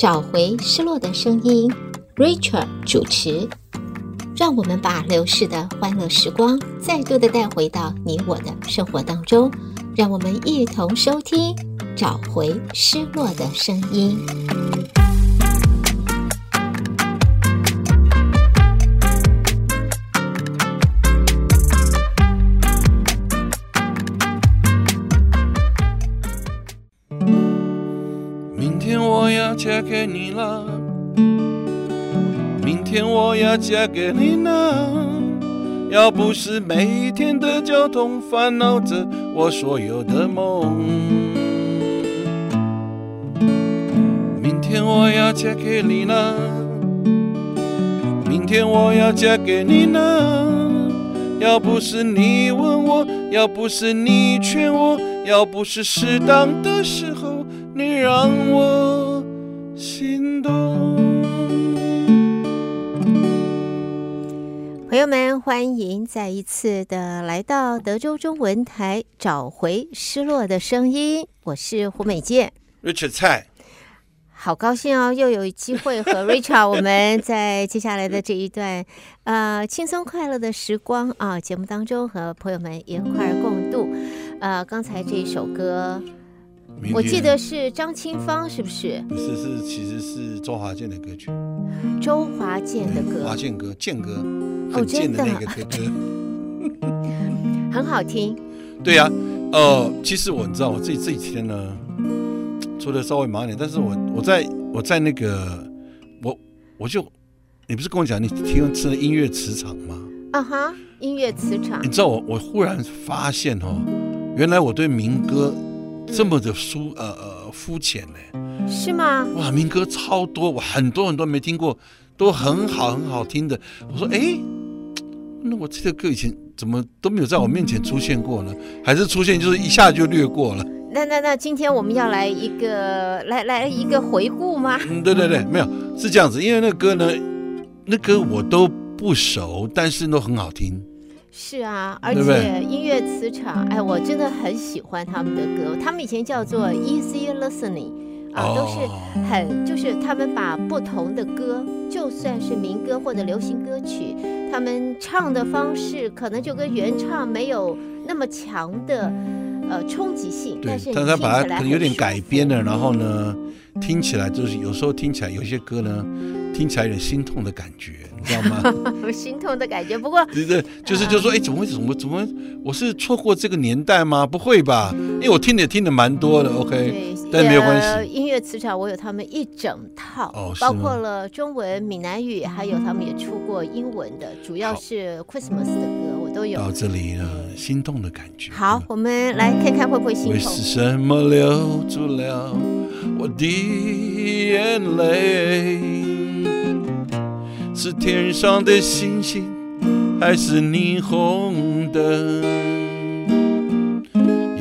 找回失落的声音，Rachel 主持，让我们把流逝的欢乐时光再度的带回到你我的生活当中，让我们一同收听，找回失落的声音。嫁给你了，明天我要嫁给你了。要不是每天的交通烦恼着我所有的梦，明天我要嫁给你了，明天我要嫁给你了。要不是你问我，要不是你劝我，要不是适当的时候你让我。心动，朋友们，欢迎再一次的来到德州中文台，找回失落的声音。我是胡美健，Richard 蔡，好高兴哦，又有机会和 Richard 我们在接下来的这一段呃轻松快乐的时光啊节目当中和朋友们一块儿共度。呃，刚才这一首歌。我记得是张清芳，是不是？不是，是其实是周华健的歌曲。周华健的歌，华健歌，健歌，很健的那个歌，哦、很好听。对呀、啊，呃，其实我你知道，我这这几天呢，做的稍微忙一点，但是我我在我在那个我我就，你不是跟我讲你听吃的音乐磁场吗？啊哈，音乐磁场。你知道我我忽然发现哦，原来我对民歌。这么的肤呃呃肤浅呢？是吗？哇，民歌超多，我很多很多没听过，都很好很好听的。我说，哎，那我这个歌以前怎么都没有在我面前出现过呢？还是出现就是一下就略过了？那那那，今天我们要来一个来来一个回顾吗？嗯，对对对，没有是这样子，因为那歌呢，那歌我都不熟，但是都很好听。是啊，而且音乐磁场，哎，我真的很喜欢他们的歌。他们以前叫做 Easy Listening 啊，都是很就是他们把不同的歌，就算是民歌或者流行歌曲，他们唱的方式可能就跟原唱没有那么强的呃冲击性，但是但他把它可能有点改编了，然后呢，听起来就是有时候听起来有些歌呢。听起来有点心痛的感觉，你知道吗？心痛的感觉，不过对对，就是就是说，哎，怎么会怎么怎么，我是错过这个年代吗？不会吧？因为我听也听的蛮多的，OK，但没有关系。音乐磁场我有他们一整套，哦，包括了中文、闽南语，还有他们也出过英文的，主要是 Christmas 的歌，我都有。到这里了，心动的感觉。好，我们来看看会不会心痛。为什么留住了我的眼泪？是天上的星星，还是霓虹灯？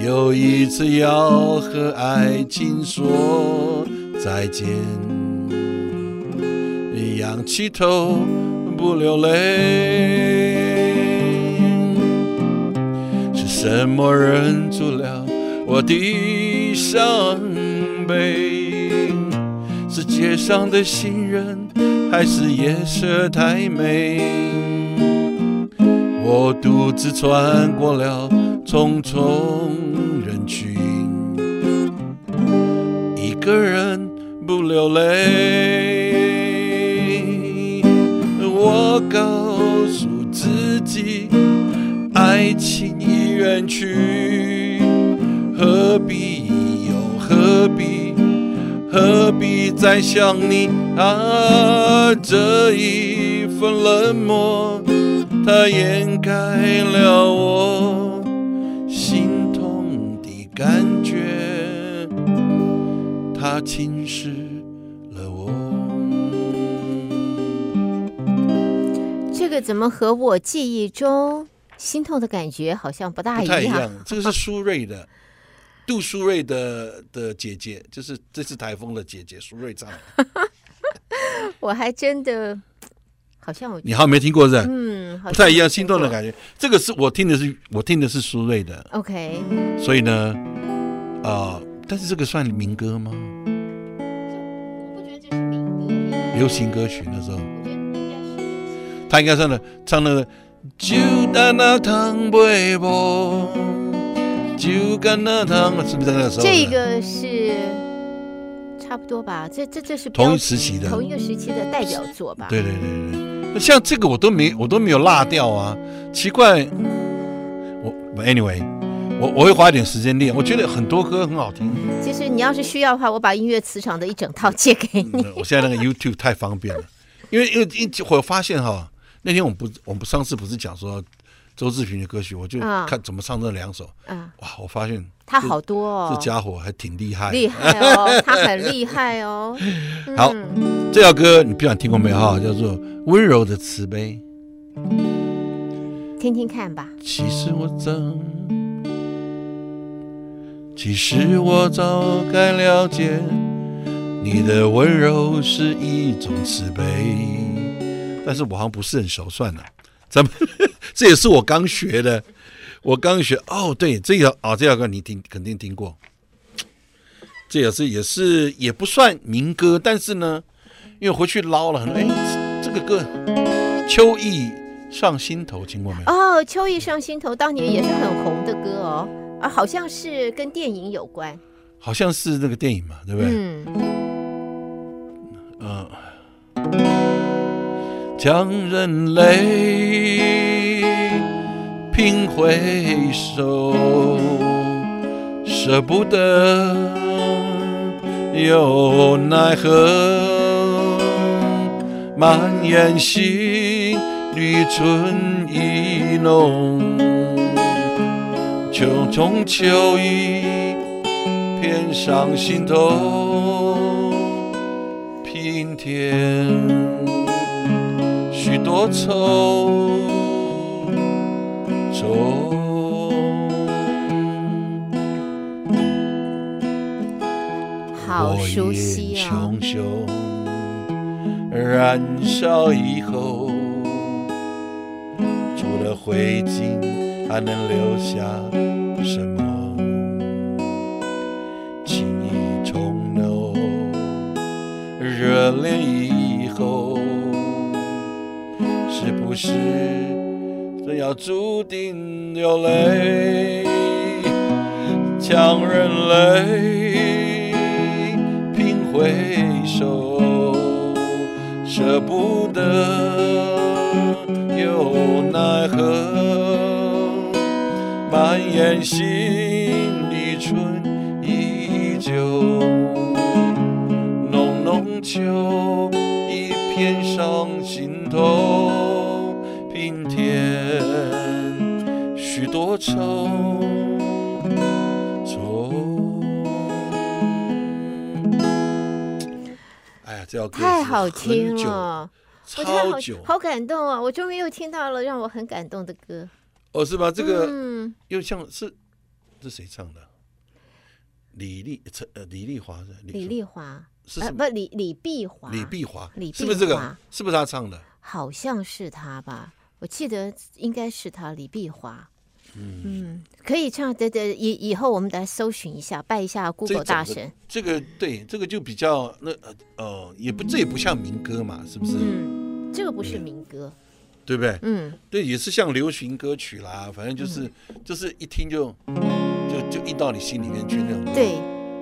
又一次要和爱情说再见，仰起头不流泪。是什么忍住了我的伤悲？是街上的行人。还是夜色太美，我独自穿过了重重人群，一个人不流泪。我告诉自己，爱情已远去，何必又何必？何必再想你啊？这一份冷漠，它掩盖了我心痛的感觉，它侵蚀了我。这个怎么和我记忆中心痛的感觉好像不大一样？不太一样，这个是苏芮的。杜苏芮的的姐姐，就是这次台风的姐姐苏芮唱的。我还真的好像我你好像没听过是吧？嗯，不太一样，心动的感觉。这个是我听的是我听的是苏芮的。OK，所以呢，啊、呃，但是这个算民歌吗？我不觉得这是流行歌曲那时候。他应该唱的唱那个，就干那糖杯薄，就干那糖，是不是在那个时候？这个是差不多吧？这这这是同一时期的，同一个时期的代表作吧？对对对对那，像这个我都没我都没有落掉啊，奇怪。我 anyway，我我会花一点时间练，我觉得很多歌很好听。其实你要是需要的话，我把音乐磁场的一整套借给你。我现在那个 YouTube 太方便了，因为因为一我发现哈，那天我们不我们上次不是讲说周志平的歌曲，我就看怎么唱这两首。嗯，哇，我发现他好多哦，这家伙还挺厉害，厉害哦，他很厉害哦。好，这首歌你不想听过没有哈？叫做《温柔的慈悲》。听听看吧。其实我早，其实我早该了解，你的温柔是一种慈悲。但是我好像不是很熟，算了，咱们 这也是我刚学的，我刚学。哦，对，这个哦，这首歌你听肯定听过。这也是也是也不算民歌，但是呢，因为回去捞了很多，哎，这个歌秋意。上心头，听过没有？哦，秋意上心头，当年也是很红的歌哦，啊，好像是跟电影有关，好像是那个电影嘛，对不对？嗯。嗯、呃。将人泪拼回首，舍不得又奈何，满眼心。绿春意浓，匆匆秋意偏上心头，平添多愁愁。好熟悉啊！火焰熊熊燃烧以后。除了灰烬还能留下什么？情意重浓，热恋以后，是不是真要注定流泪？强忍泪拼回首，舍不得。又奈何？满眼心里春依旧，浓浓秋意偏上心头，平添许多愁愁。哎呀，这太好听了。我超久，好感动啊！我终于又听到了让我很感动的歌。哦，是吧？这个，嗯，又像是，这谁唱的？李丽陈，呃，李丽华是？李丽华是？不，李李碧华。李碧华，李碧华是不是这个？是不是他唱的？好像是他吧？我记得应该是他，李碧华。嗯嗯，可以唱。对对，以以后我们来搜寻一下，拜一下 Google 大神。这个对，这个就比较那呃呃，也不这也不像民歌嘛，是不是？嗯。这个不是民歌，对不对？嗯，对，也是像流行歌曲啦，反正就是、嗯、就是一听就就就印到你心里面去那种。对，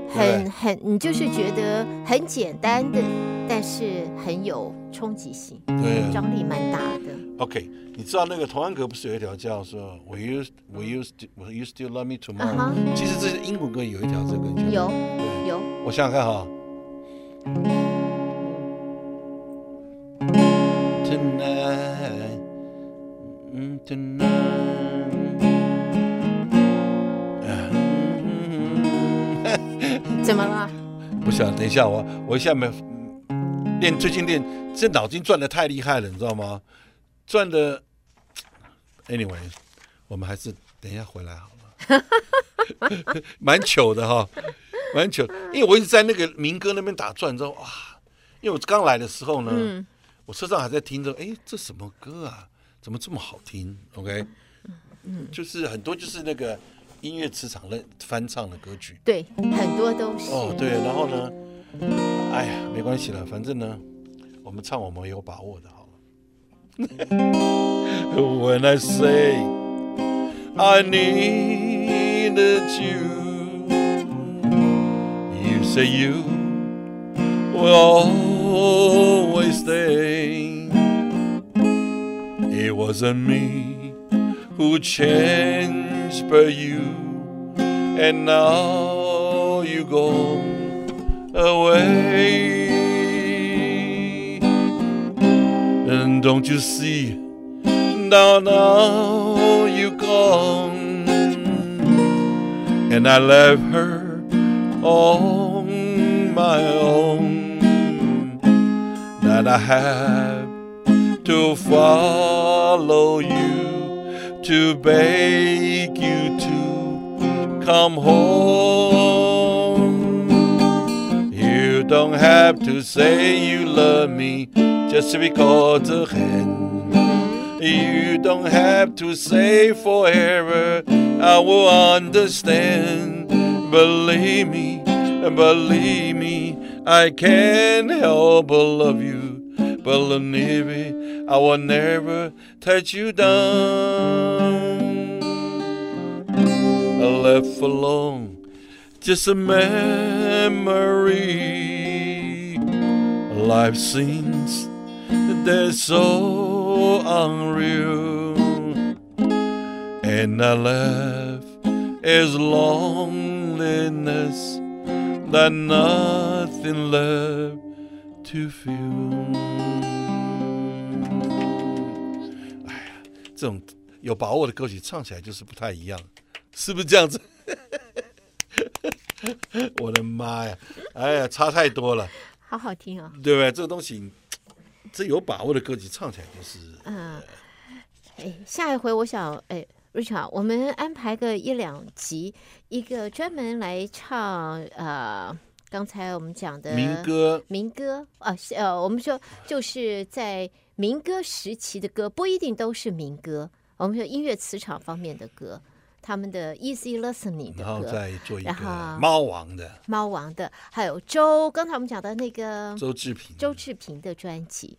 很很，你就是觉得很简单的，但是很有冲击性，对，张力蛮大的。OK，你知道那个童安格不是有一条叫说 Will you Will you Will you still love me tomorrow？、Uh huh. 其实这是英文歌有一条这个有对有，我想想看哈。Tonight，嗯，Tonight 怎么了？不是啊，等一下，我我一下没练，最近练这脑筋转的太厉害了，你知道吗？转的，anyway，我们还是等一下回来好了。蛮糗的哈，蛮糗，因为我一直在那个民歌那边打转，之后哇，因为我刚来的时候呢，嗯、我车上还在听着，哎，这什么歌啊？怎么这么好听？OK，嗯，就是很多就是那个音乐磁场的翻唱的歌曲，对，很多都是。哦，对，然后呢，哎呀，没关系了，反正呢，我们唱我们有把握的。When I say I needed you, you say you will always stay. It wasn't me who changed, but you, and now you go away. Don't you see? Now, now you gone, and I left her on my own. That I have to follow you, to beg you to come home. Don't have to say you love me just because of hand. You don't have to say forever, I will understand. Believe me, believe me, I can't help but love you. Believe me, I will never touch you down. Left alone, just a memory Life seems they're so unreal, and I left is loneliness that nothing left to feel。哎呀，这种有把握的歌曲唱起来就是不太一样，是不是这样子？我的妈呀！哎呀，差太多了。 好好听啊、哦，对不对？这个东西，这有把握的歌曲唱起来就是。嗯，哎，下一回我想，哎，Richard，我们安排个一两集，一个专门来唱，呃，刚才我们讲的民歌，民歌啊，呃，我们说就是在民歌时期的歌，不一定都是民歌，我们说音乐磁场方面的歌。他们的 Easy Listening 的歌，然后再做一个猫王的猫王的，还有周，刚才我们讲的那个周志平，周志平的专辑，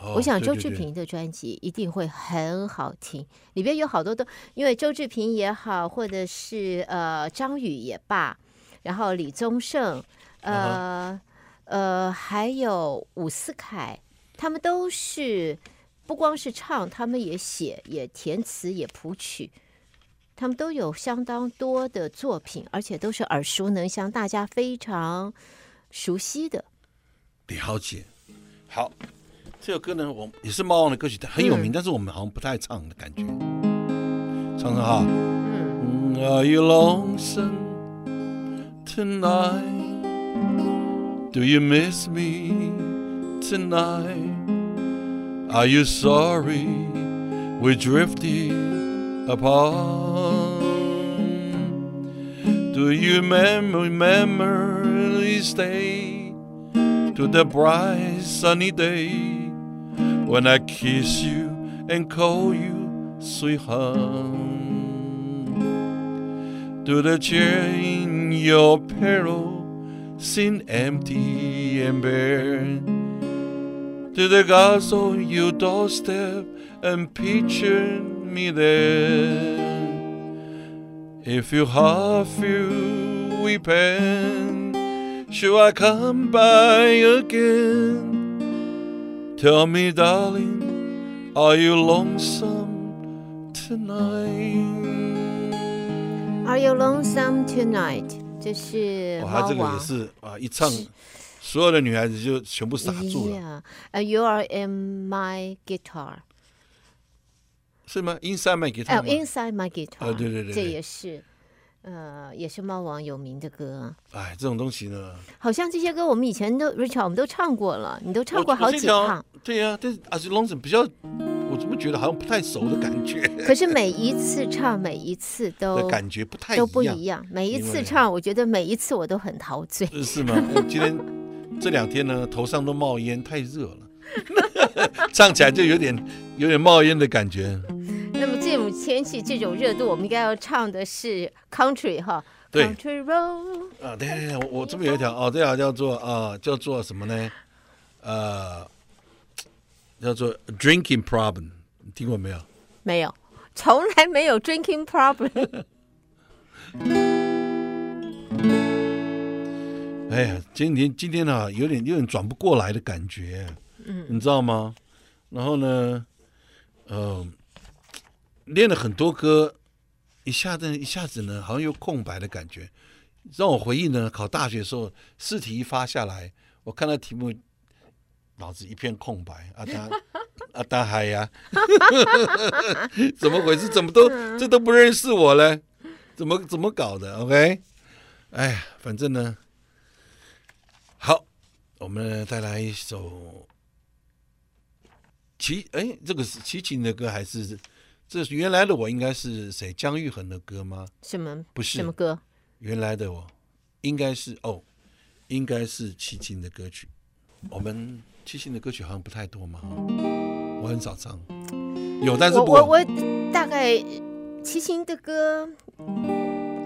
哦、我想周志平的专辑一定会很好听，对对对，里边有好多都，因为周志平也好，或者是呃张宇也罢，然后李宗盛，呃、uh. 呃还有伍思凯，他们都是不光是唱，他们也写，也填词，也谱曲。他们都有相当多的作品，而且都是耳熟能详，大家非常熟悉的。了解，好，这首歌呢，我也是猫王的歌曲，很有名，嗯、但是我们好像不太唱的感觉。唱唱哈。嗯。Are you lonesome tonight? Do you miss me tonight? Are you sorry we drifted? Apart. Do you remember, remember this day to the bright sunny day when I kiss you and call you sweetheart? Do the chair in your pillow seem empty and bare? Do the glass on your doorstep and picture me there. If your heart feel weeping, should I come by again? Tell me, darling, are you lonesome tonight? Are you lonesome tonight? 这是他这个也是啊，一唱，所有的女孩子就全部傻住了。Yeah, you are in my guitar. 是吗？Inside my guitar。哦，Inside my guitar。啊，对对对，这也是，呃，也是猫王有名的歌。哎，这种东西呢，好像这些歌我们以前都，Richard，我们都唱过了，你都唱过好几趟。对呀，但是 As long as 比较，我怎么觉得好像不太熟的感觉？可是每一次唱，每一次都感觉不太都不一样。每一次唱，我觉得每一次我都很陶醉。是吗？我今天这两天呢，头上都冒烟，太热了。唱起来就有点有点冒烟的感觉。那么这种天气，这种热度，我们应该要唱的是 country 哈。对。Country road。啊，对对对，我我这边有一条哦，这条叫做啊，叫做什么呢？呃叫做 Drinking Problem，你听过没有？没有，从来没有 Drinking Problem。哎呀，今天今天呢，有点有点转不过来的感觉，嗯，你知道吗？然后呢，呃，练了很多歌，一下子一下子呢，好像有空白的感觉，让我回忆呢，考大学的时候试题一发下来，我看到题目，脑子一片空白，啊 达啊达海呀，怎么回事？怎么都 这都不认识我嘞？怎么怎么搞的？OK，哎呀，反正呢。好，我们带来一首齐哎，这个是齐秦的歌还是这是原来的我？应该是谁？姜育恒的歌吗？什么？不是什么歌？原来的我应该是哦，应该是齐秦的歌曲。我们齐秦的歌曲好像不太多嘛，我很少唱。有，但是不我我，我大概齐秦的歌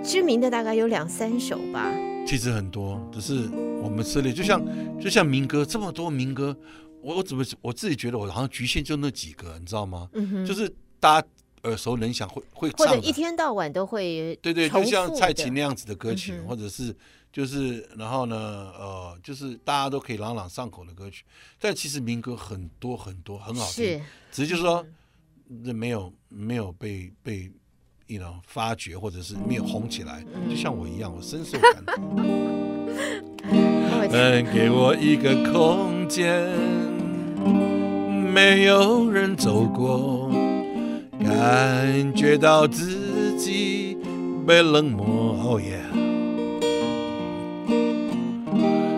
知名的大概有两三首吧。其实很多，只是我们涉猎，就像就像民歌这么多民歌，我我怎么我自己觉得我好像局限就那几个，你知道吗？嗯哼，就是大家耳熟能详会会唱，或者一天到晚都会对对，就像蔡琴那样子的歌曲，嗯、或者是就是然后呢呃，就是大家都可以朗朗上口的歌曲，但其实民歌很多很多很好听，是只是就是说这、嗯、没有没有被被。you know, 发掘或者是没有红起来，就像我一样，我深受感动。嗯，给我一个空间，没有人走过，感觉到自己被冷漠。哦耶！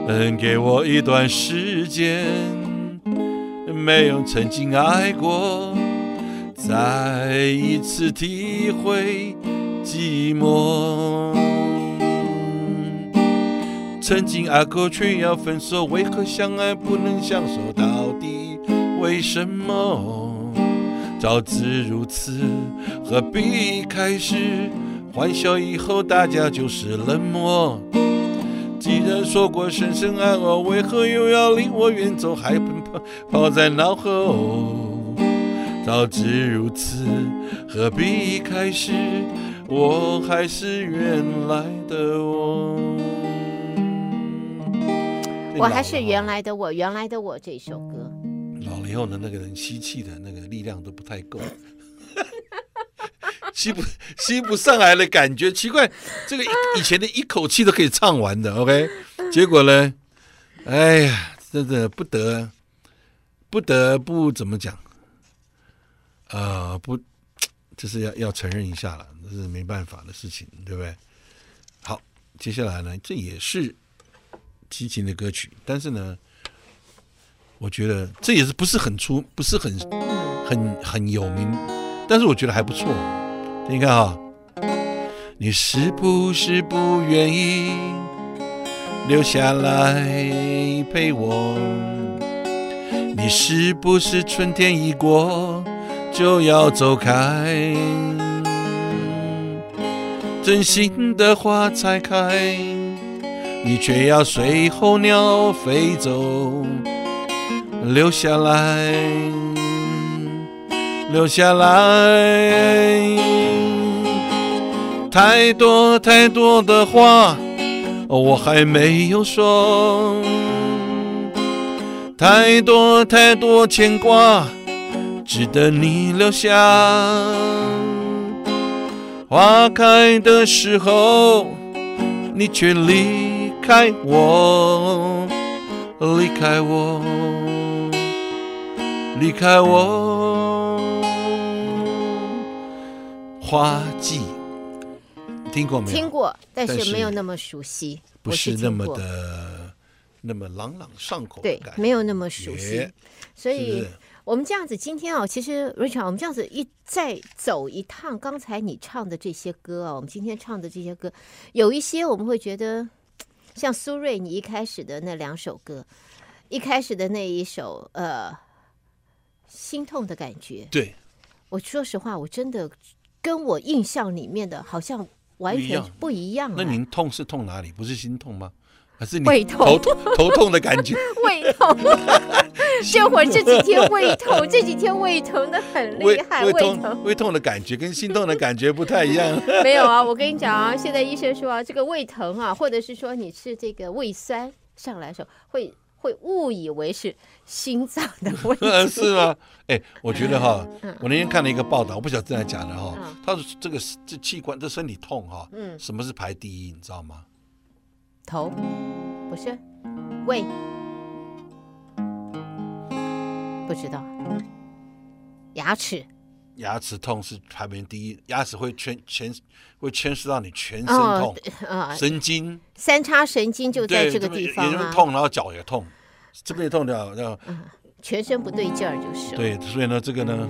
嗯，给我一段时间，没有曾经爱过。再一次体会寂寞，曾经爱过却要分手，为何相爱不能相守？到为什么？早知如此，何必开始？欢笑以后大家就是冷漠。既然说过深深爱我，为何又要离我远走？还奔跑在脑后。早知如此，何必开始？我还是原来的我。我还是原来的我，原来的我这首歌。老了以后呢，那个人吸气的那个力量都不太够，吸不吸不上来的感觉奇怪。这个以前的一口气都可以唱完的，OK？结果呢？哎呀，真的不得不得不怎么讲？呃，不，这是要要承认一下了，这是没办法的事情，对不对？好，接下来呢，这也是齐秦的歌曲，但是呢，我觉得这也是不是很出，不是很很很有名，但是我觉得还不错。你看哈，你是不是不愿意留下来陪我？你是不是春天一过？就要走开，真心的花才开，你却要随候鸟飞走，留下来，留下来，太多太多的话我还没有说，太多太多牵挂。值得你留下，花开的时候，你却离开我，离开我，离开我。花季，听过没有？听过，但是没有那么熟悉，不是那么的那么朗朗上口。对，没有那么熟悉，所以。我们这样子，今天啊，其实 Richard，我们这样子一再走一趟，刚才你唱的这些歌啊，我们今天唱的这些歌，有一些我们会觉得，像苏芮，你一开始的那两首歌，一开始的那一首，呃，心痛的感觉。对，我说实话，我真的跟我印象里面的好像完全不一样。那您痛是痛哪里？不是心痛吗？还是你胃痛头头痛的感觉？胃痛，这会儿这几天胃痛，这几天胃疼的很厉害，胃，胃痛胃痛的感觉跟心痛的感觉不太一样。没有啊，我跟你讲啊，现在医生说啊，这个胃疼啊，或者是说你吃这个胃酸上来的时候，会会误以为是心脏的问题。是吗？哎，我觉得哈，我那天看了一个报道，我不晓得真的假的哈。他说这个这器官这身体痛哈，嗯，什么是排第一？你知道吗？头不是，胃不知道，牙齿，牙齿痛是排名第一，牙齿会牵牵会牵涉到你全身痛，啊，神经三叉神经就在这个地方啊，痛，然后脚也痛，这边也痛掉，要全身不对劲儿就是。对，所以呢，这个呢，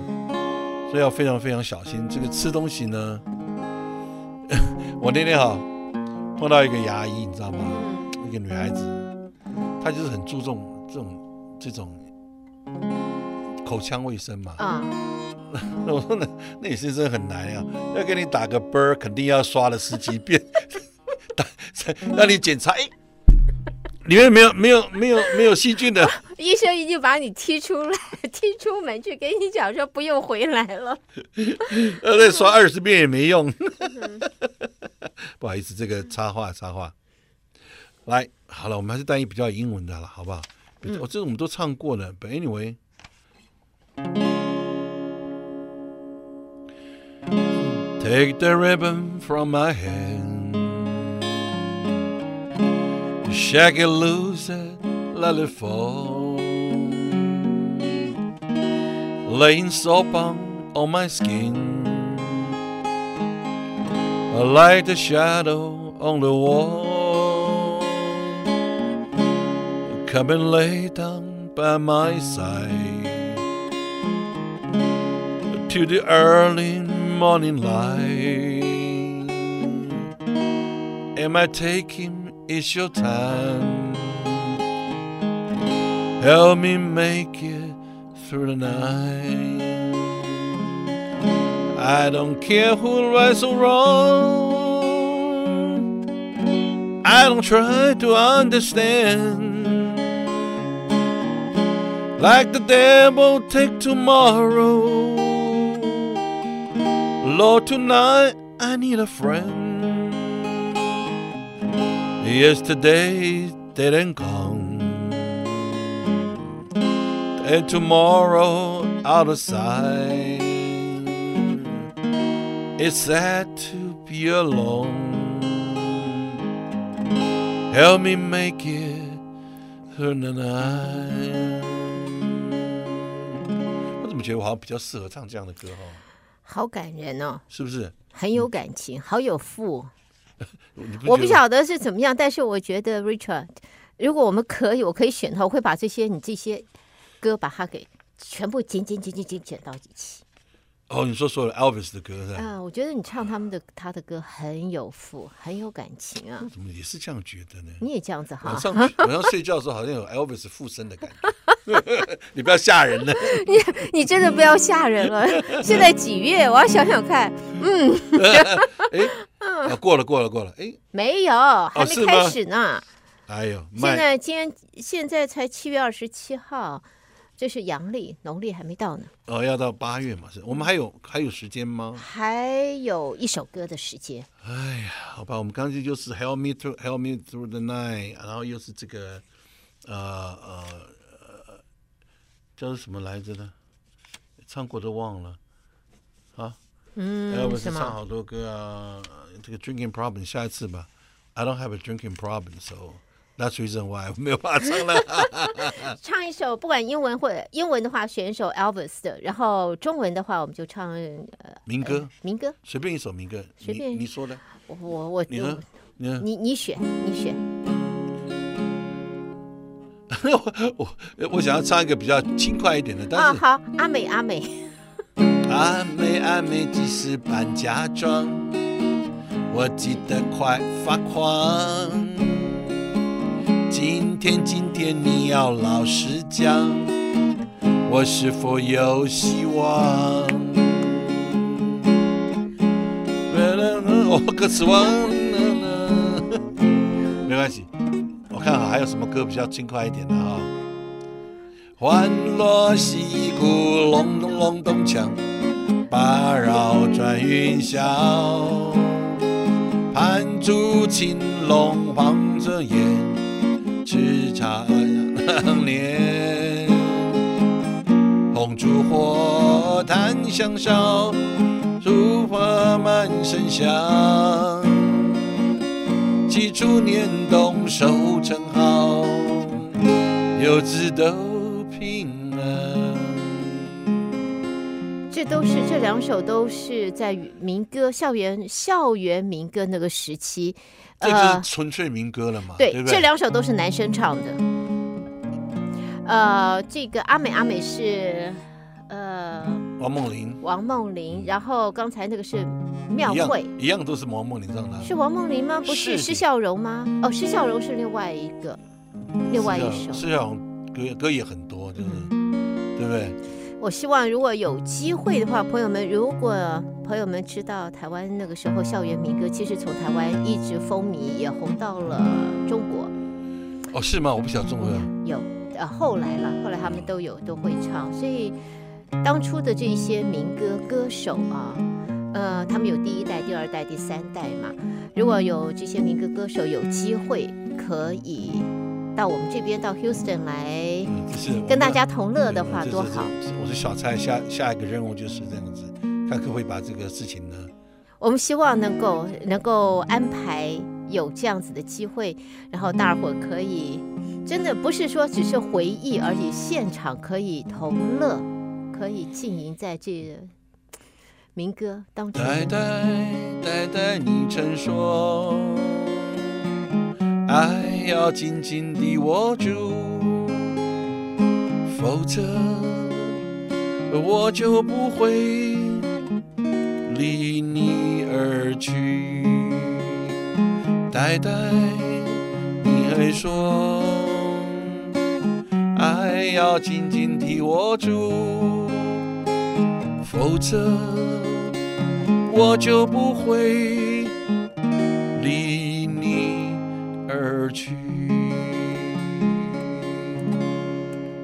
所以要非常非常小心。这个吃东西呢，我那天哈。碰到一个牙医，你知道吗？一个女孩子，她就是很注重这种这种口腔卫生嘛。啊。那 我说那那也是真的很难呀，要给你打个啵儿，肯定要刷了十几遍，打让你检查，哎，里面没有没有没有没有细菌的。医生已经把你踢出来，踢出门去，给你讲说不用回来了。呃，再刷二十遍也没用。不好意思，这个插话插话。来，好了，我们还是单一比较英文的了，好不好？我、嗯、这个我们都唱过了。But anyway, take the ribbon from my hand, let it fall, laying soap on on my skin. Like the shadow on the wall, come and lay down by my side to the early morning light. Am I taking? It's your time. Help me make it through the night. I don't care who right or wrong. I don't try to understand. Like the devil take tomorrow. Lord, tonight I need a friend. Yesterday didn't come. And tomorrow out of sight. It's sad to be alone. Help me make it through the night. 我怎么觉得我好像比较适合唱这样的歌哦？好感人哦，是不是？很有感情，好有富。不我不晓得是怎么样，但是我觉得 Richard，如果我们可以，我可以选的话，我会把这些你这些歌把它给全部剪剪剪剪剪剪到一起。哦，你说说 Elvis 的歌是吧？啊，我觉得你唱他们的他的歌很有富，很有感情啊。怎么也是这样觉得呢？你也这样子哈？晚上晚上睡觉的时候，好像有 Elvis 附身的感觉。你不要吓人了。你 你真的不要吓人了。现在几月？我要想想看。嗯。哎，过了过了过了。哎，没有，还没开始呢。哎呦，现在今天现在才七月二十七号。这是阳历，农历还没到呢。哦，要到八月嘛？是我们还有还有时间吗？还有一首歌的时间。哎呀，好吧，我们刚才就是 Help me through, Help me through the night，然后又是这个，呃呃呃，叫做什么来着呢？唱过都忘了。啊，嗯，要不是唱好多歌啊，这个 Drinking Problem，下一次吧。I don't have a drinking problem，so。That's reason why 没有办法唱了。唱一首，不管英文或者英文的话，选一首 Elvis 的；然后中文的话，我们就唱呃民歌。民歌，随便一首民歌，随便你说的。我我你呢？你你你选你选。我我我想要唱一个比较轻快一点的，但是好阿美阿美。阿美 阿美，即使扮假装，我记得快发狂。今天，今天你要老实讲，我是否有希望？哦，歌词忘了，没关系，我看还有什么歌比较轻快一点的啊？欢乐戏鼓隆咚隆咚锵，八绕转云霄，盘珠青龙放着眼，叱咤两年，红烛火檀香烧，烛花满身香，几处年冬收成好，游子都平安。这都是这两首都是在民歌校园校园民歌那个时期，这就是纯粹民歌了嘛？对，对对这两首都是男生唱的。呃，这个阿美阿美是呃王梦玲，王梦玲，然后刚才那个是庙会，一样都是王梦玲唱的。是王梦玲吗？不是施孝荣吗？哦，施孝荣是另外一个，另外一首。施孝荣歌歌也很多，就是、嗯、对不对？我希望如果有机会的话，朋友们，如果朋友们知道台湾那个时候校园民歌，其实从台湾一直风靡，也红到了中国。哦，是吗？我不晓得中国有。呃，后来了，后来他们都有都会唱，所以当初的这一些民歌歌手啊，呃，他们有第一代、第二代、第三代嘛。如果有这些民歌歌手有机会可以到我们这边到 Houston 来，跟大家同乐的话，多好。我是小蔡，下下一个任务就是这样子，看可不可以把这个事情呢？我们希望能够能够安排有这样子的机会，然后大伙可以。真的不是说只是回忆而已，现场可以同乐，可以浸淫在这民歌当中。代代代代，你曾说，爱要紧紧地握住，否则我就不会离你而去。代代，你还说。爱要紧紧地握住，否则我就不会离你而去。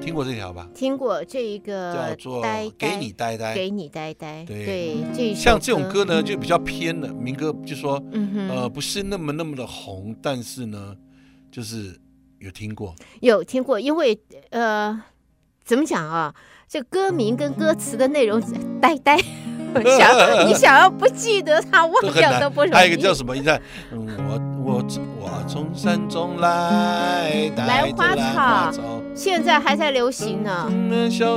听过这条吧？听过这一个叫做《给你呆呆》，给你呆呆。对，对这像这种歌呢，就比较偏了。民歌就说，嗯哼，呃，不是那么那么的红，但是呢，就是。有听过，有听过，因为呃，怎么讲啊？这歌名跟歌词的内容呆呆，想你想要不记得他，忘掉都不容易。还有一个叫什么？你看，我我我从山中来，带着兰花草，现在还在流行呢。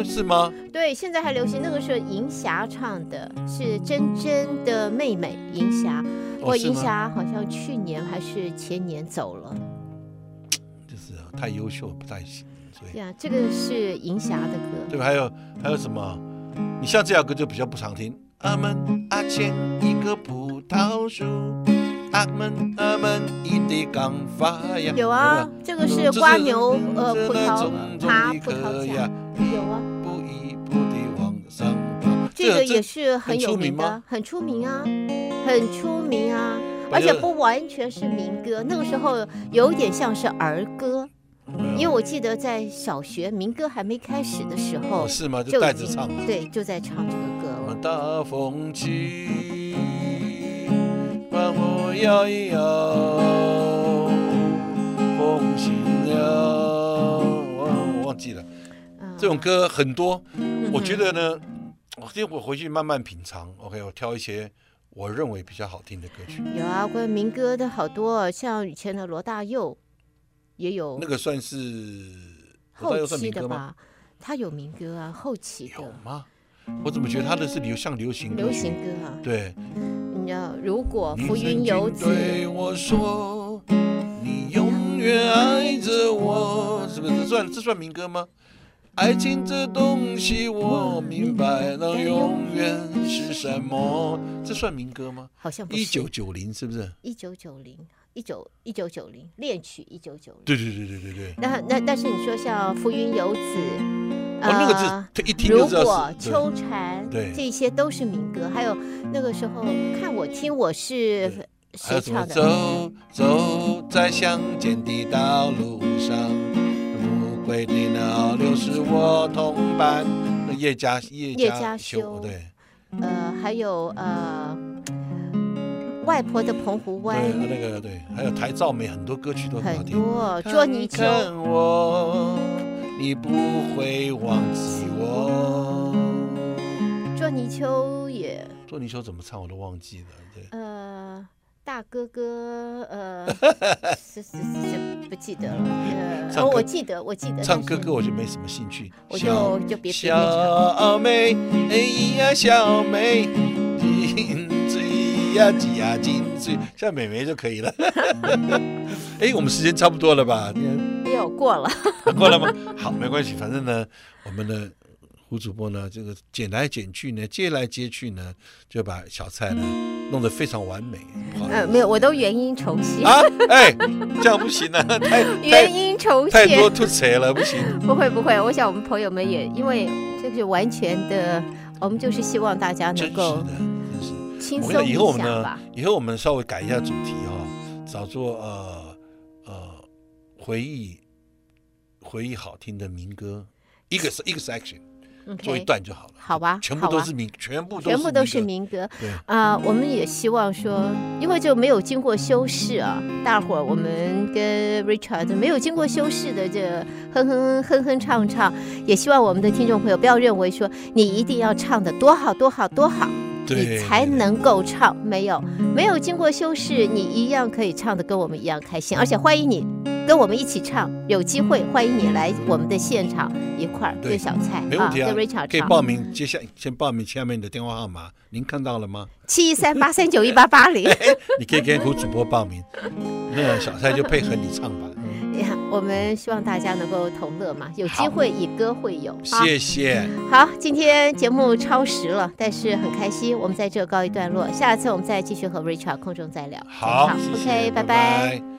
是吗？对，现在还流行。那个时候银霞唱的，是珍珍的妹妹银霞。我银霞好像去年还是前年走了。就是太优秀不太行，对啊，这个是银霞的歌，对吧？还有还有什么？你像这首歌就比较不常听。阿门阿前一棵葡萄树，阿门阿门一地刚发芽。有啊，这个是瓜牛呃葡萄爬葡萄架，有啊。这个也是很有名的，很出名啊，很出名啊，而且不完全是民歌，那个时候有点像是儿歌。因为我记得在小学民歌还没开始的时候，是吗？就带着唱，对，就在唱这个。大风起，把我摇一摇，风醒了，我忘记了。这种歌很多，我觉得呢，我今天我回去慢慢品尝。OK，我挑一些我认为比较好听的歌曲。有啊，关于民歌的好多，像以前的罗大佑。也有那个算是后期的吧，他有民歌啊，后期的有吗？我怎么觉得他的是流像流行流行歌啊？对，你知道，如果浮云游子对我说，你永远爱着我，是不是？这算这算民歌吗？爱情这东西我明白了，永远是什么？这算民歌吗？好像不是。一九九零是不是？一九九零。一九一九九零恋曲一九九零，对对对对对对。那那但是你说像浮云游子，哦那个字，他一听就知道是。如果秋蝉，对，这些都是民歌。还有那个时候看我听我是谁唱的？走走在乡间的道路上，无归的鸟留是我同伴。那叶家叶家修对，呃，还有呃，外婆的澎湖湾，对，那个对，还有台照美很多歌曲都很好听。很多捉泥鳅，看看我，你不会忘记我。捉泥鳅也，捉泥鳅怎么唱我都忘记了，对。呃。大哥哥，呃，是是是，不记得了。呃，我记得，我记得。唱哥哥我就没什么兴趣，我就就别小妹，哎呀，小妹，呀，挤呀，金嘴，像美眉就可以了。哎，我们时间差不多了吧？没有过了，过了吗？好，没关系，反正呢，我们的。胡主播呢，这个剪来剪去呢，接来接去呢，就把小菜呢弄得非常完美。呃，没有，我都原音重现啊！哎，这样不行啊，太 原音重现太多吐槽了，不行。不会不会，我想我们朋友们也因为这是完全的，我们就是希望大家能够轻松一下吧。以后我们呢，以后我们稍微改一下主题哦，找做呃呃回忆回忆好听的民歌，一个是一个 section。做一段就好了，好吧，全部都是民，全部全部都是民歌。对啊，我们也希望说，因为就没有经过修饰啊，大伙儿我们跟 Richard 没有经过修饰的这哼哼哼哼唱唱，也希望我们的听众朋友不要认为说你一定要唱的多好多好多好，你才能够唱，没有没有经过修饰，你一样可以唱的跟我们一样开心，而且欢迎你。跟我们一起唱，有机会欢迎你来我们的现场一块儿对小蔡啊，跟 Richard 可以报名，接下先报名下面的电话号码，您看到了吗？七一三八三九一八八零，你可以跟胡主播报名，那小蔡就配合你唱吧。我们希望大家能够同乐嘛，有机会以歌会友。谢谢。好，今天节目超时了，但是很开心，我们在这告一段落，下次我们再继续和 Richard 空中再聊。好，好，OK，拜拜。拜拜。